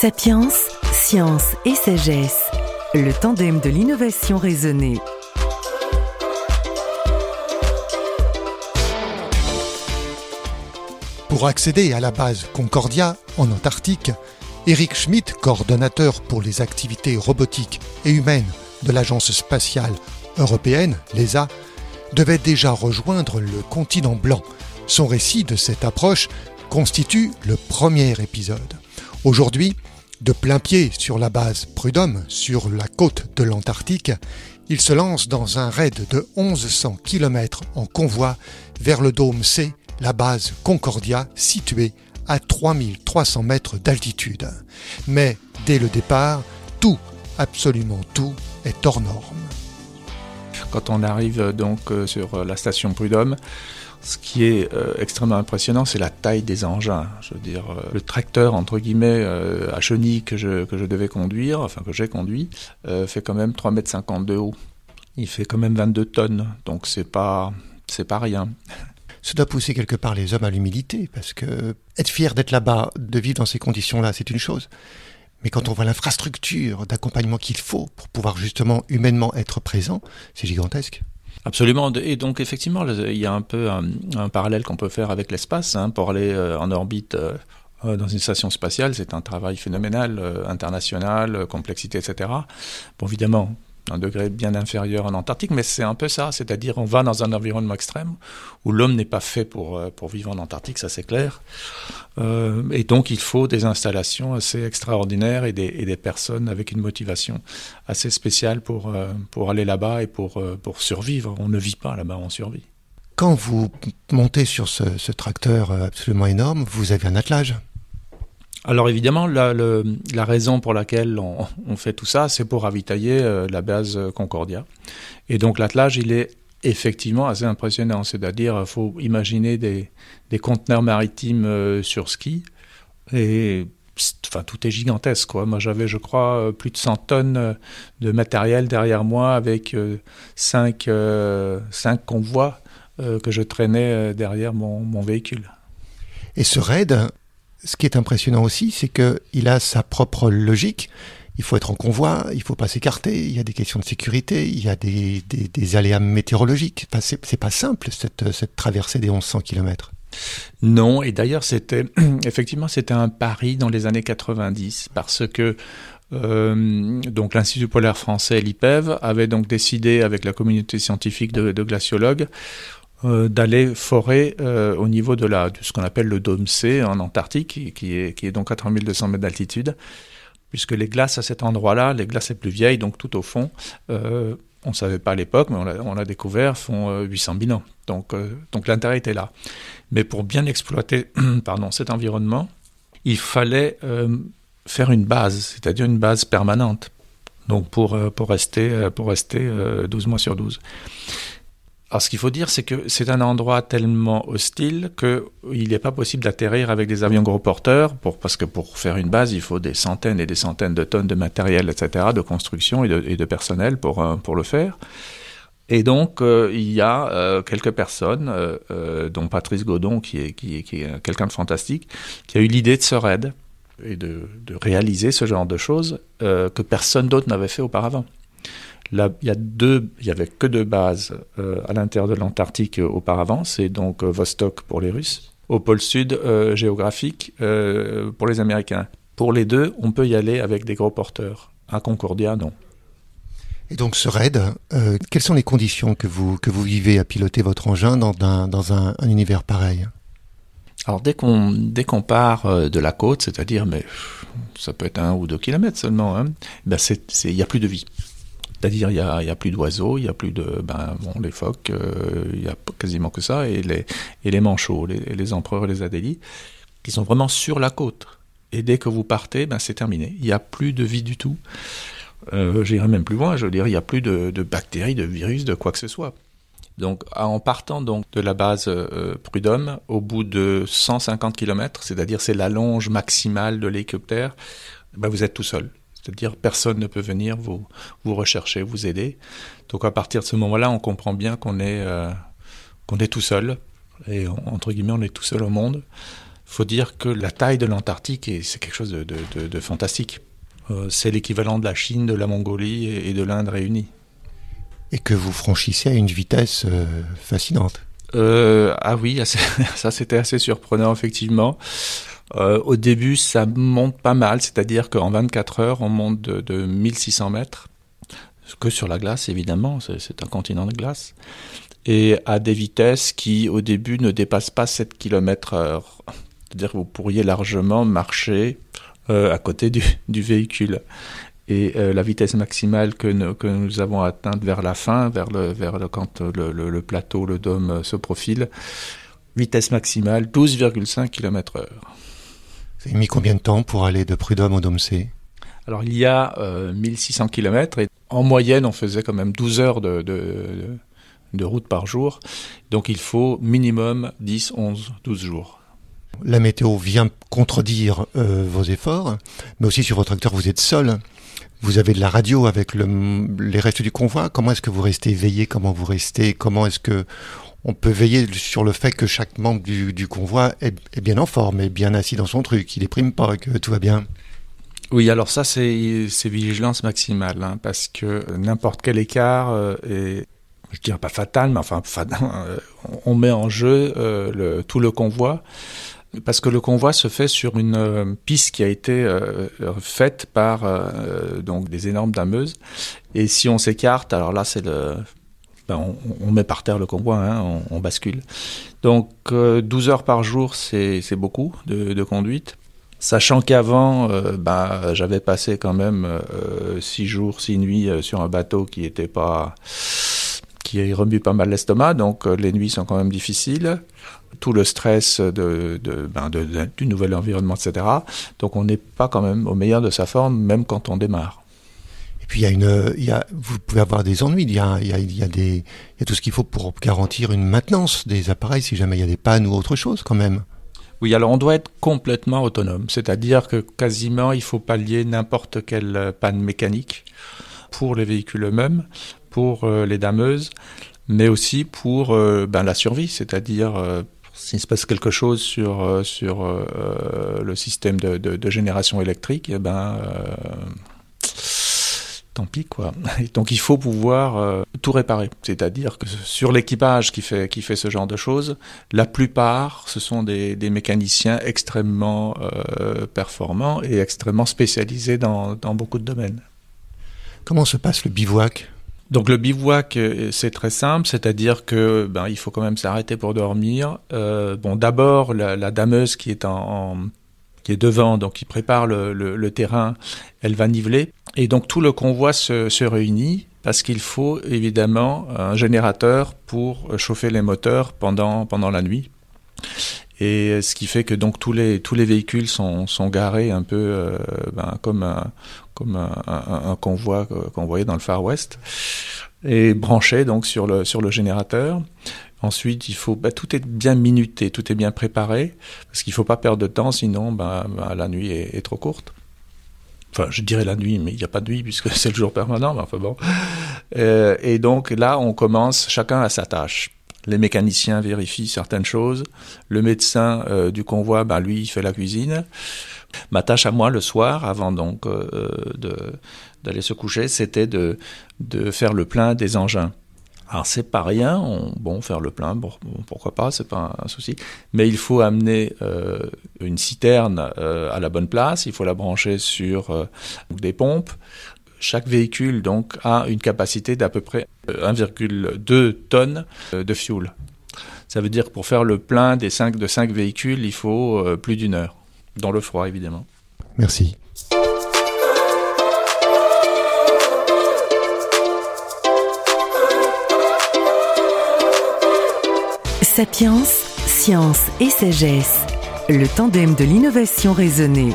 Sapiens, science et sagesse, le tandem de l'innovation raisonnée. Pour accéder à la base Concordia en Antarctique, Eric Schmidt, coordonnateur pour les activités robotiques et humaines de l'Agence spatiale européenne, l'ESA, devait déjà rejoindre le continent blanc. Son récit de cette approche constitue le premier épisode. Aujourd'hui, de plein pied sur la base Prudhomme, sur la côte de l'Antarctique, il se lance dans un raid de 1100 km en convoi vers le dôme C, la base Concordia, située à 3300 mètres d'altitude. Mais dès le départ, tout, absolument tout, est hors norme. Quand on arrive donc euh, sur la station Prudhomme, ce qui est euh, extrêmement impressionnant, c'est la taille des engins. Je veux dire, euh, le tracteur, entre guillemets, euh, à chenille que je, que je devais conduire, enfin que j'ai conduit, fait quand même 3,50 m de haut. Il fait quand même 22 tonnes, donc c'est pas, c'est pas rien. Ça doit pousser quelque part les hommes à l'humilité, parce que être fier d'être là-bas, de vivre dans ces conditions-là, c'est une chose. Mais quand on voit l'infrastructure d'accompagnement qu'il faut pour pouvoir justement humainement être présent, c'est gigantesque. Absolument. Et donc effectivement, il y a un peu un, parallèle qu'on peut faire avec l'espace. Hein, pour aller euh, en orbite euh, euh, dans une station spatiale, c'est un travail phénoménal, international, complexité, etc. Bon, évidemment, un degré bien inférieur en Antarctique, mais c'est un peu ça, c'est-à-dire on va dans un environnement extrême où l'homme n'est pas fait pour, euh, pour vivre en Antarctique, ça c'est clair. Euh, et donc il faut des installations assez extraordinaires et des, et des personnes avec une motivation assez spéciale pour, euh, pour aller là-bas et pour, pour survivre. On ne vit pas là-bas, on survit. Quand vous montez sur ce, ce tracteur absolument énorme, vous avez un attelage alors évidemment, la, raison pour laquelle on, fait tout ça, c'est pour ravitailler euh, la base Concordia. Et donc l'attelage, il est effectivement assez impressionnant. C'est-à-dire, il faut imaginer des, des conteneurs maritimes euh, sur ski. Et enfin, tout est gigantesque. Moi, j'avais, je crois, euh, plus de 100 tonnes de matériel derrière moi avec 5, 5 convois que je traînais derrière mon, mon véhicule. Et ce raid, ce qui est impressionnant aussi, c'est qu'il a sa propre logique. Il faut être en convoi, il faut pas s'écarter, il y a des questions de sécurité, il y a des, aléas météorologiques. Enfin, c'est pas simple, cette, traversée des 1100 km. Non, et d'ailleurs, c'était effectivement c'était un pari dans les années 90 parce que euh, l'Institut polaire français, l'IPEV, avait donc décidé avec la communauté scientifique de, de glaciologues euh, d'aller forer euh, au niveau de, la, ce qu'on appelle le dôme C en Antarctique, qui est, qui est donc à 3200 mètres d'altitude, puisque les glaces à cet endroit-là, les glaces les plus vieilles, donc tout au fond, euh, on ne savait pas à l'époque, mais on l'a découvert, font 800 000 ans. Donc, donc l'intérêt était là. Mais pour bien exploiter pardon, cet environnement, il fallait faire une base, c'est-à-dire une base permanente, donc pour, pour rester, pour rester 12 mois sur 12. Alors, ce qu'il faut dire, c'est que c'est un endroit tellement hostile qu'il n'est pas possible d'atterrir avec des avions gros porteurs, parce que pour faire une base, il faut des centaines et des centaines de tonnes de matériel, etc., de construction et de, personnel pour, euh, pour le faire. Et donc, euh, il y a euh, quelques personnes, dont Patrice Godon, qui est, qui est, qui est quelqu'un de fantastique, qui a eu l'idée de ce raid et de, de, réaliser ce genre de choses que personne d'autre n'avait fait auparavant il y a deux, il y avait que deux bases euh, à l'intérieur de l'Antarctique euh, auparavant, c'est donc euh, Vostok pour les Russes, au pôle sud géographique pour les Américains. Pour les deux, on peut y aller avec des gros porteurs. À Concordia, non. Et donc ce raid, quelles sont les conditions que vous, que vous vivez à piloter votre engin dans un, dans un, univers pareil? Alors dès qu'on dès qu'on part de la côte, c'est-à-dire mais ça peut être un ou deux kilomètres seulement, hein, ben il n'y a plus de vie. C'est-à-dire, il n'y a, plus d'oiseaux, il n'y a plus de. Ben, bon, les phoques, euh, il n'y a quasiment que ça, et les, manchots, les, les empereurs et les adélies, qui sont vraiment sur la côte. Et dès que vous partez, ben, c'est terminé. Il n'y a plus de vie du tout. Euh, J'irai même plus loin, je veux dire, il n'y a plus de, bactéries, de virus, de quoi que ce soit. Donc, en partant donc de la base euh, Prud'homme, au bout de 150 km, c'est-à-dire c'est la longe maximale de l'hélicoptère, ben, vous êtes tout seul. C'est-à-dire personne ne peut venir vous, vous rechercher, vous aider. Donc à partir de ce moment-là, on comprend bien qu'on est, euh, qu'on est tout seul. Et entre guillemets, on est tout seul au monde faut dire que la taille de l'Antarctique, c'est quelque chose de, fantastique. Euh, c'est l'équivalent de la Chine, de la Mongolie et, de l'Inde réunies. Et que vous franchissez à une vitesse euh, fascinante. Euh, ah oui, ça c'était assez surprenant effectivement. Au début, ça monte pas mal, c'est-à-dire qu'en 24 heures, on monte de, de 1600 mètres, que sur la glace évidemment, c'est un continent de glace, et à des vitesses qui au début ne dépassent pas 7 km heure. C'est-à-dire que vous pourriez largement marcher euh, à côté du, véhicule. Et euh, la vitesse maximale que, nous avons atteinte vers la fin, vers le, vers le, quand le, plateau, le dôme se profile, vitesse maximale 12,5 km/h. Vous avez mis combien de temps pour aller de Prud'homme au C Alors il y a 1600 euh, km et en moyenne on faisait quand même 12 heures de, de route par jour. Donc il faut minimum 10, 11, 12 jours la météo vient contredire euh, vos efforts, mais aussi sur votre tracteur, vous êtes seul. Vous avez de la radio avec les restes du convoi. Comment est-ce que vous restez veillé Comment vous restez? Comment est-ce que on peut veiller sur le fait que chaque membre du, convoi est, bien en forme, est bien assis dans son truc, il déprime pas, que tout va bien. Oui, alors ça, c'est vigilance maximale, hein, parce que n'importe quel écart euh, est, je dirais pas fatal, mais enfin, euh, on met en jeu le, tout le convoi. Parce que le convoi se fait sur une euh, piste qui a été euh, faite par euh, donc des énormes dameuses. Et si on s'écarte, alors là c'est le, ben, on, met par terre le convoi, hein, on, bascule. Donc 12 heures par jour, c'est beaucoup de, conduite. Sachant qu'avant, ben, j'avais passé quand même 6 jours, 6 nuits sur un bateau qui était pas qui remue pas mal l'estomac, donc les nuits sont quand même difficiles tout le stress ben du nouvel environnement, etc. Donc on n'est pas quand même au meilleur de sa forme, même quand on démarre. Puis il y a une, vous pouvez avoir des ennuis. Il y a, des, tout ce qu'il faut pour garantir une maintenance des appareils si jamais il y a des pannes ou autre chose quand même. Oui, alors on doit être complètement autonome, c'est-à-dire que quasiment il faut pallier n'importe quelle panne mécanique pour les véhicules eux-mêmes, pour euh, les dameuses, mais aussi pour euh, ben, la survie, c'est-à-dire euh, s'il se passe quelque chose sur, euh, sur euh, le système de, de, génération électrique, eh ben, euh, tant pis quoi. donc il faut pouvoir tout réparer. C'est-à-dire que sur l'équipage qui fait, qui fait ce genre de choses, la plupart, ce sont des, des mécaniciens extrêmement performants et extrêmement spécialisés dans, dans beaucoup de domaines. Comment se passe le bivouac? Donc le bivouac, euh, c'est très simple, c'est-à-dire que ben, il faut quand même s'arrêter pour dormir. Euh, bon, d'abord la, dameuse qui est en, qui est devant, donc qui prépare le, terrain, elle va niveler, et donc tout le convoi se, se réunit parce qu'il faut évidemment un générateur pour chauffer les moteurs pendant pendant la nuit. Et ce qui fait que donc tous les tous les véhicules sont, sont garés un peu euh, ben, comme un, comme un, convoi qu'on voyait dans le Far West et branchés donc sur le sur le générateur. Ensuite, il faut ben, tout est bien minuté, tout est bien préparé parce qu'il faut pas perdre de temps, sinon ben, ben la nuit est, trop courte. Enfin, je dirais la nuit, mais il n'y a pas de nuit puisque c'est le jour permanent. Mais enfin bon. Euh, et donc là, on commence chacun à sa tâche les mécaniciens vérifient certaines choses, le médecin euh, du convoi, ben, lui, il fait la cuisine. Ma tâche à moi le soir, avant donc euh, d'aller se coucher, c'était de, de faire le plein des engins. Alors c'est pas rien, bon faire le plein, pourquoi pas, c'est pas un, souci, mais il faut amener euh, une citerne à la bonne place, il faut la brancher sur des pompes, chaque véhicule donc a une capacité d'à peu près 1,2 euh, tonnes euh, de fuel. Ça veut dire que pour faire le plein des 5, de 5 véhicules, il faut euh, plus d'une heure, dans le froid évidemment. Merci. Sapiens, science et sagesse, le tandem de l'innovation raisonnée.